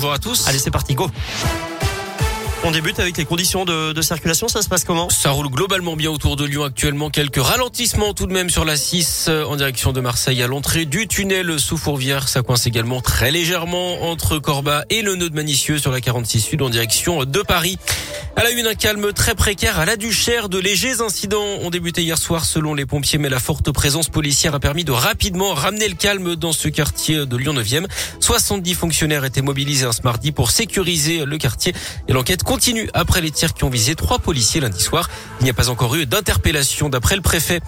bonjour à tous. Allez, c'est parti, go. On débute avec les conditions de, de, circulation. Ça se passe comment Ça roule globalement bien autour de Lyon actuellement. Quelques ralentissements tout de même sur la 6 euh, en direction de Marseille à l'entrée du tunnel sous Fourvière. Ça coince également très légèrement entre Corba et le nœud de Manicieux sur la 46 Sud en direction de Paris. À la une, un calme très précaire à la Duchère. De légers incidents ont débuté hier soir selon les pompiers, mais la forte présence policière a permis de rapidement ramener le calme dans ce quartier de Lyon 9e. 70 fonctionnaires étaient mobilisés ce mardi pour sécuriser le quartier et l'enquête continue après les tirs qui ont visé trois policiers lundi soir. Il n'y a pas encore eu d'interpellation d'après le préfet.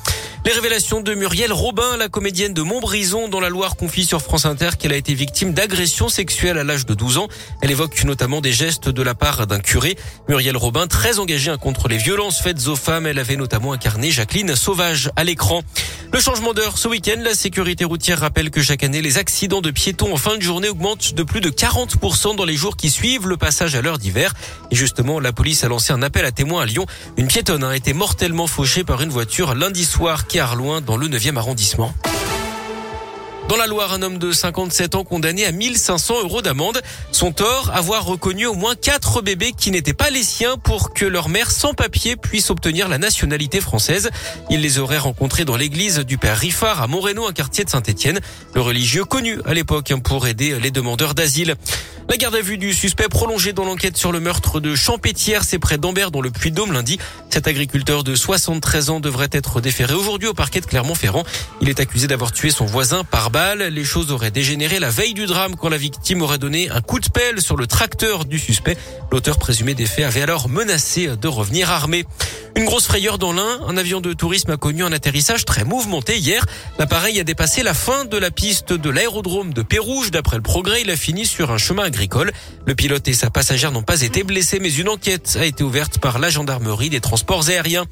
Les révélations de Muriel Robin, la comédienne de Montbrison dans la Loire confie sur France Inter qu'elle a été victime d'agressions sexuelles à l'âge de 12 ans. Elle évoque notamment des gestes de la part d'un curé. Muriel Robin, très engagée contre les violences faites aux femmes, elle avait notamment incarné Jacqueline Sauvage à l'écran. Le changement d'heure ce week-end, la sécurité routière rappelle que chaque année, les accidents de piétons en fin de journée augmentent de plus de 40% dans les jours qui suivent le passage à l'heure d'hiver. Et justement, la police a lancé un appel à témoins à Lyon. Une piétonne a été mortellement fauchée par une voiture lundi soir qui a loin dans le 9e arrondissement. Dans la Loire, un homme de 57 ans condamné à 1500 euros d'amende. Son tort, avoir reconnu au moins quatre bébés qui n'étaient pas les siens pour que leur mère sans papier puisse obtenir la nationalité française. Il les aurait rencontrés dans l'église du Père Riffard à Moreno, un quartier de Saint-Étienne. Le religieux connu à l'époque pour aider les demandeurs d'asile. La garde à vue du suspect prolongée dans l'enquête sur le meurtre de Champétière, c'est près d'Ambert dans le Puy-de-Dôme lundi. Cet agriculteur de 73 ans devrait être déféré aujourd'hui au parquet de Clermont-Ferrand. Il est accusé d'avoir tué son voisin par Les choses auraient dégénéré la veille du drame quand la victime aurait donné un coup de pelle sur le tracteur du suspect. L'auteur présumé des faits avait alors menacé de revenir armé. Une grosse frayeur dans l'Ain. Un avion de tourisme a connu un atterrissage très mouvementé hier. L'appareil a dépassé la fin de la piste de l'aérodrome de Pérouge. D'après le progrès, il a fini sur un chemin agricole. Le pilote et sa passagère n'ont pas été blessés, mais une enquête a été ouverte par la gendarmerie des transports aériens.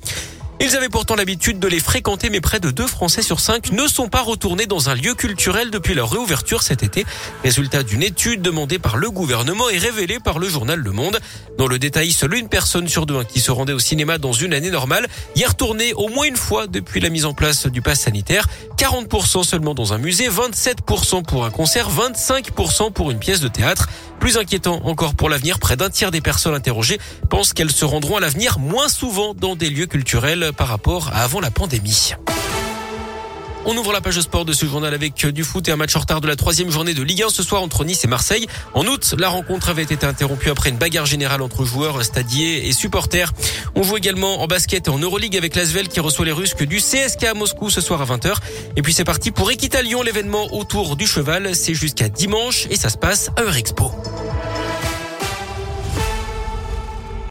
Ils avaient pourtant l'habitude de les fréquenter, mais près de deux Français sur cinq ne sont pas retournés dans un lieu culturel depuis leur réouverture cet été. Résultat d'une étude demandée par le gouvernement et révélée par le journal Le Monde. Dans le détail, seule une personne sur deux qui se rendait au cinéma dans une année normale y est retournée au moins une fois depuis la mise en place du pass sanitaire. 40% seulement dans un musée, 27% pour un concert, 25% pour une pièce de théâtre. Plus inquiétant encore pour l'avenir, près d'un tiers des personnes interrogées pensent qu'elles se rendront à l'avenir moins souvent dans des lieux culturels par rapport à avant la pandémie. On ouvre la page sport de ce journal avec du foot et un match en retard de la troisième journée de Ligue 1 ce soir entre Nice et Marseille. En août, la rencontre avait été interrompue après une bagarre générale entre joueurs, stadiers et supporters. On joue également en basket et en Euroleague avec l'Asvel qui reçoit les Russes du CSK à Moscou ce soir à 20h. Et puis c'est parti pour Equita Lyon, l'événement autour du cheval. C'est jusqu'à dimanche et ça se passe à Eurexpo.